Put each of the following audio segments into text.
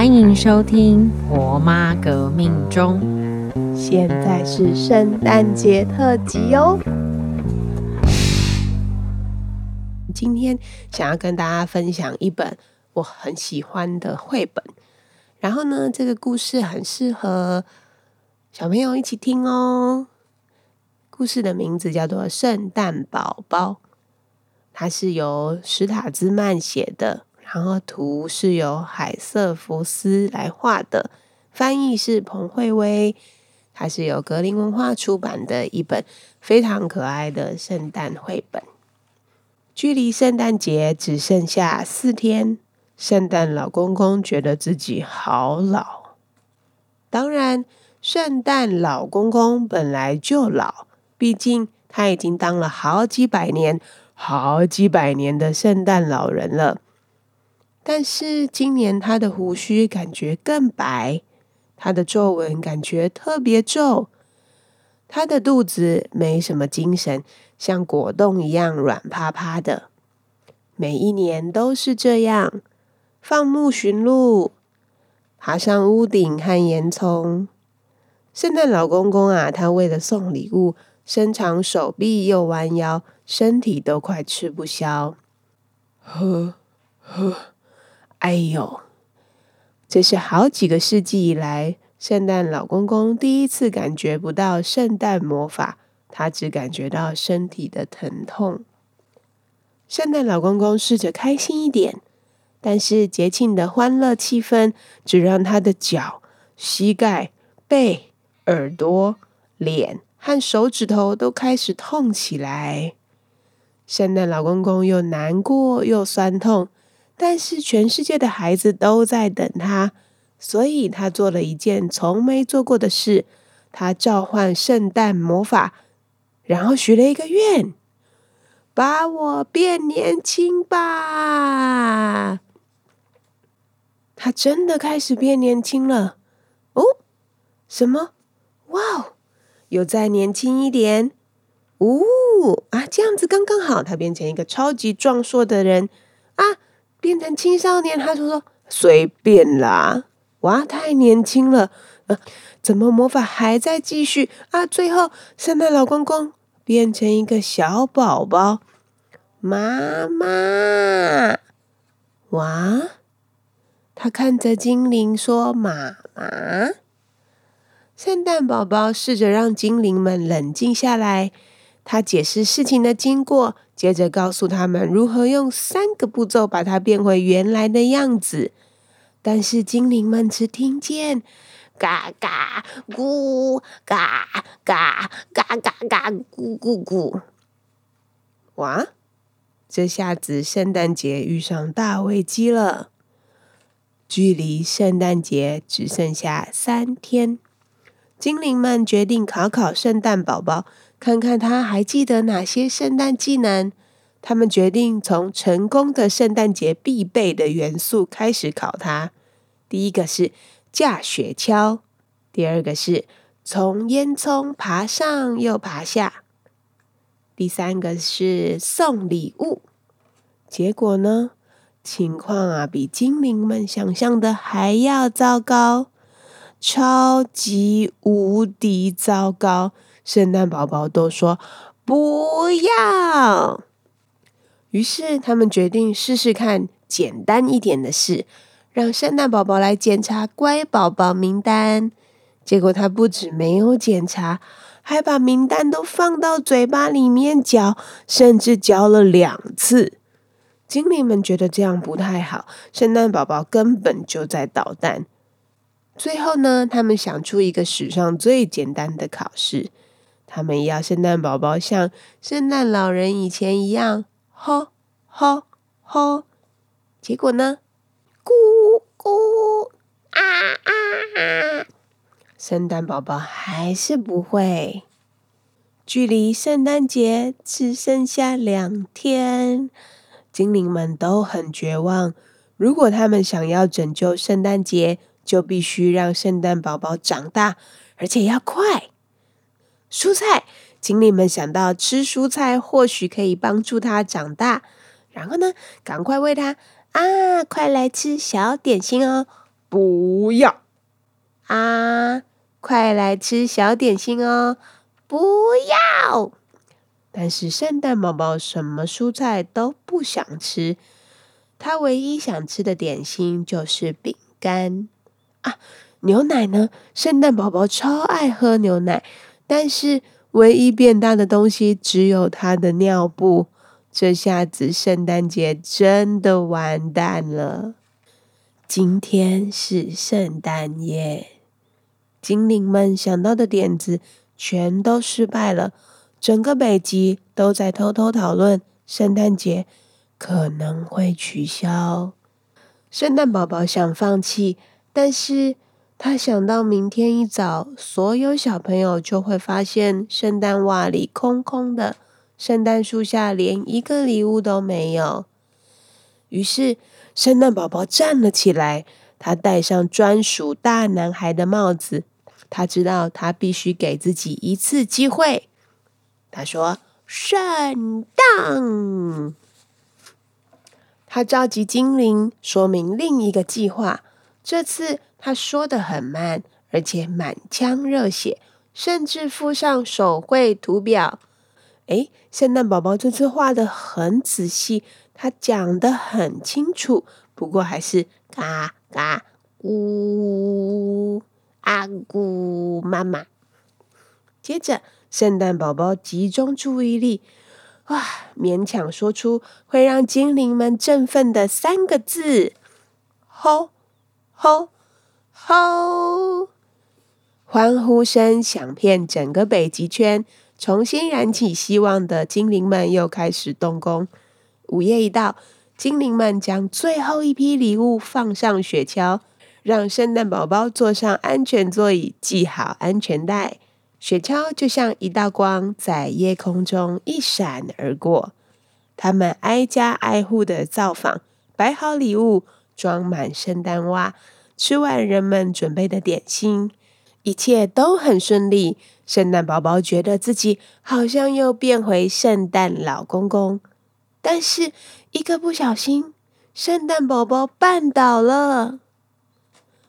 欢迎收听《婆妈革命中》，现在是圣诞节特辑哦。今天想要跟大家分享一本我很喜欢的绘本，然后呢，这个故事很适合小朋友一起听哦。故事的名字叫做《圣诞宝宝》，它是由史塔兹曼写的。然后图是由海瑟福斯来画的，翻译是彭慧薇，它是由格林文化出版的一本非常可爱的圣诞绘本。距离圣诞节只剩下四天，圣诞老公公觉得自己好老。当然，圣诞老公公本来就老，毕竟他已经当了好几百年、好几百年的圣诞老人了。但是今年他的胡须感觉更白，他的皱纹感觉特别皱，他的肚子没什么精神，像果冻一样软趴趴的。每一年都是这样，放牧驯鹿，爬上屋顶和烟囱。圣诞老公公啊，他为了送礼物，伸长手臂又弯腰，身体都快吃不消。呵呵。哎呦！这是好几个世纪以来，圣诞老公公第一次感觉不到圣诞魔法，他只感觉到身体的疼痛。圣诞老公公试着开心一点，但是节庆的欢乐气氛只让他的脚、膝盖、背、耳朵、脸和手指头都开始痛起来。圣诞老公公又难过又酸痛。但是全世界的孩子都在等他，所以他做了一件从没做过的事。他召唤圣诞魔法，然后许了一个愿：把我变年轻吧！他真的开始变年轻了。哦，什么？哇哦，有再年轻一点。哦啊，这样子刚刚好。他变成一个超级壮硕的人啊！变成青少年，他就说随便啦，哇，太年轻了，呃，怎么魔法还在继续啊？最后，圣诞老公公变成一个小宝宝，妈妈，哇，他看着精灵说：“妈妈。”圣诞宝宝试着让精灵们冷静下来，他解释事情的经过。接着告诉他们如何用三个步骤把它变回原来的样子，但是精灵们只听见嘎嘎咕嘎嘎嘎嘎嘎咕咕咕。哇！这下子圣诞节遇上大危机了。距离圣诞节只剩下三天，精灵们决定考考圣诞宝宝。看看他还记得哪些圣诞技能？他们决定从成功的圣诞节必备的元素开始考他。第一个是架雪橇，第二个是从烟囱爬上又爬下，第三个是送礼物。结果呢？情况啊，比精灵们想象的还要糟糕，超级无敌糟糕。圣诞宝宝都说不要，于是他们决定试试看简单一点的事，让圣诞宝宝来检查乖宝宝名单。结果他不止没有检查，还把名单都放到嘴巴里面嚼，甚至嚼了两次。精灵们觉得这样不太好，圣诞宝宝根本就在捣蛋。最后呢，他们想出一个史上最简单的考试。他们要圣诞宝宝像圣诞老人以前一样，吼吼吼！结果呢？咕咕啊啊啊！圣诞宝宝还是不会。距离圣诞节只剩下两天，精灵们都很绝望。如果他们想要拯救圣诞节，就必须让圣诞宝宝长大，而且要快。蔬菜，精灵们想到吃蔬菜或许可以帮助它长大，然后呢，赶快喂它啊！快来吃小点心哦！不要啊！快来吃小点心哦！不要。但是圣诞宝宝什么蔬菜都不想吃，他唯一想吃的点心就是饼干啊。牛奶呢？圣诞宝宝超爱喝牛奶，但是唯一变大的东西只有他的尿布。这下子圣诞节真的完蛋了。今天是圣诞夜，精灵们想到的点子全都失败了。整个北极都在偷偷讨论圣诞节可能会取消。圣诞宝宝想放弃，但是他想到明天一早，所有小朋友就会发现圣诞袜里空空的。圣诞树下连一个礼物都没有，于是圣诞宝宝站了起来，他戴上专属大男孩的帽子。他知道他必须给自己一次机会。他说：“圣诞！”他召集精灵，说明另一个计划。这次他说的很慢，而且满腔热血，甚至附上手绘图表。哎，圣诞宝宝这次画的很仔细，他讲的很清楚，不过还是嘎嘎咕阿咕妈妈。接着，圣诞宝宝集中注意力，哇，勉强说出会让精灵们振奋的三个字：吼吼吼！欢呼声响遍整个北极圈。重新燃起希望的精灵们又开始动工。午夜一到，精灵们将最后一批礼物放上雪橇，让圣诞宝宝坐上安全座椅，系好安全带。雪橇就像一道光，在夜空中一闪而过。他们挨家挨户的造访，摆好礼物，装满圣诞袜，吃完人们准备的点心，一切都很顺利。圣诞宝宝觉得自己好像又变回圣诞老公公，但是一个不小心，圣诞宝宝绊倒了。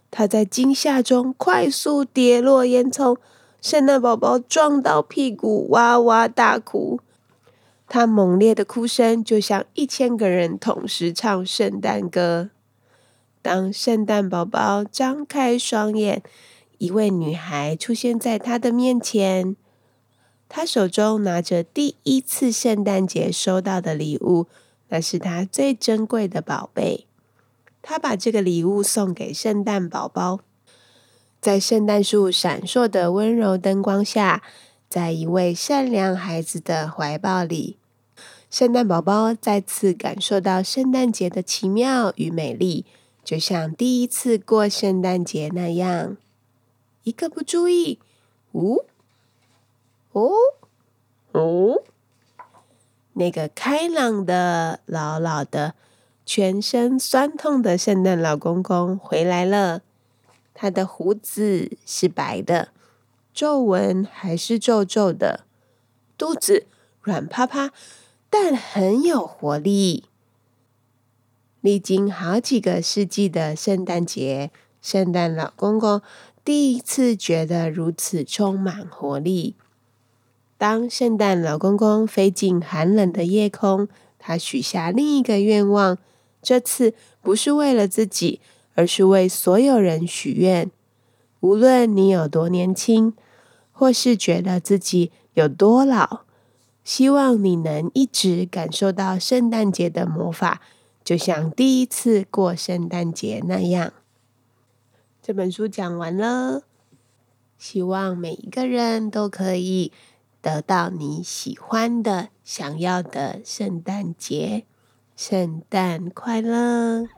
他在惊吓中快速跌落烟囱，圣诞宝宝撞到屁股，哇哇大哭。他猛烈的哭声就像一千个人同时唱圣诞歌。当圣诞宝宝张开双眼。一位女孩出现在他的面前，她手中拿着第一次圣诞节收到的礼物，那是她最珍贵的宝贝。她把这个礼物送给圣诞宝宝，在圣诞树闪烁的温柔灯光下，在一位善良孩子的怀抱里，圣诞宝宝再次感受到圣诞节的奇妙与美丽，就像第一次过圣诞节那样。一个不注意，呜，哦，哦，那个开朗的、老老的、全身酸痛的圣诞老公公回来了。他的胡子是白的，皱纹还是皱皱的，肚子软趴趴，但很有活力。历经好几个世纪的圣诞节，圣诞老公公。第一次觉得如此充满活力。当圣诞老公公飞进寒冷的夜空，他许下另一个愿望。这次不是为了自己，而是为所有人许愿。无论你有多年轻，或是觉得自己有多老，希望你能一直感受到圣诞节的魔法，就像第一次过圣诞节那样。这本书讲完了，希望每一个人都可以得到你喜欢的、想要的圣诞节。圣诞快乐！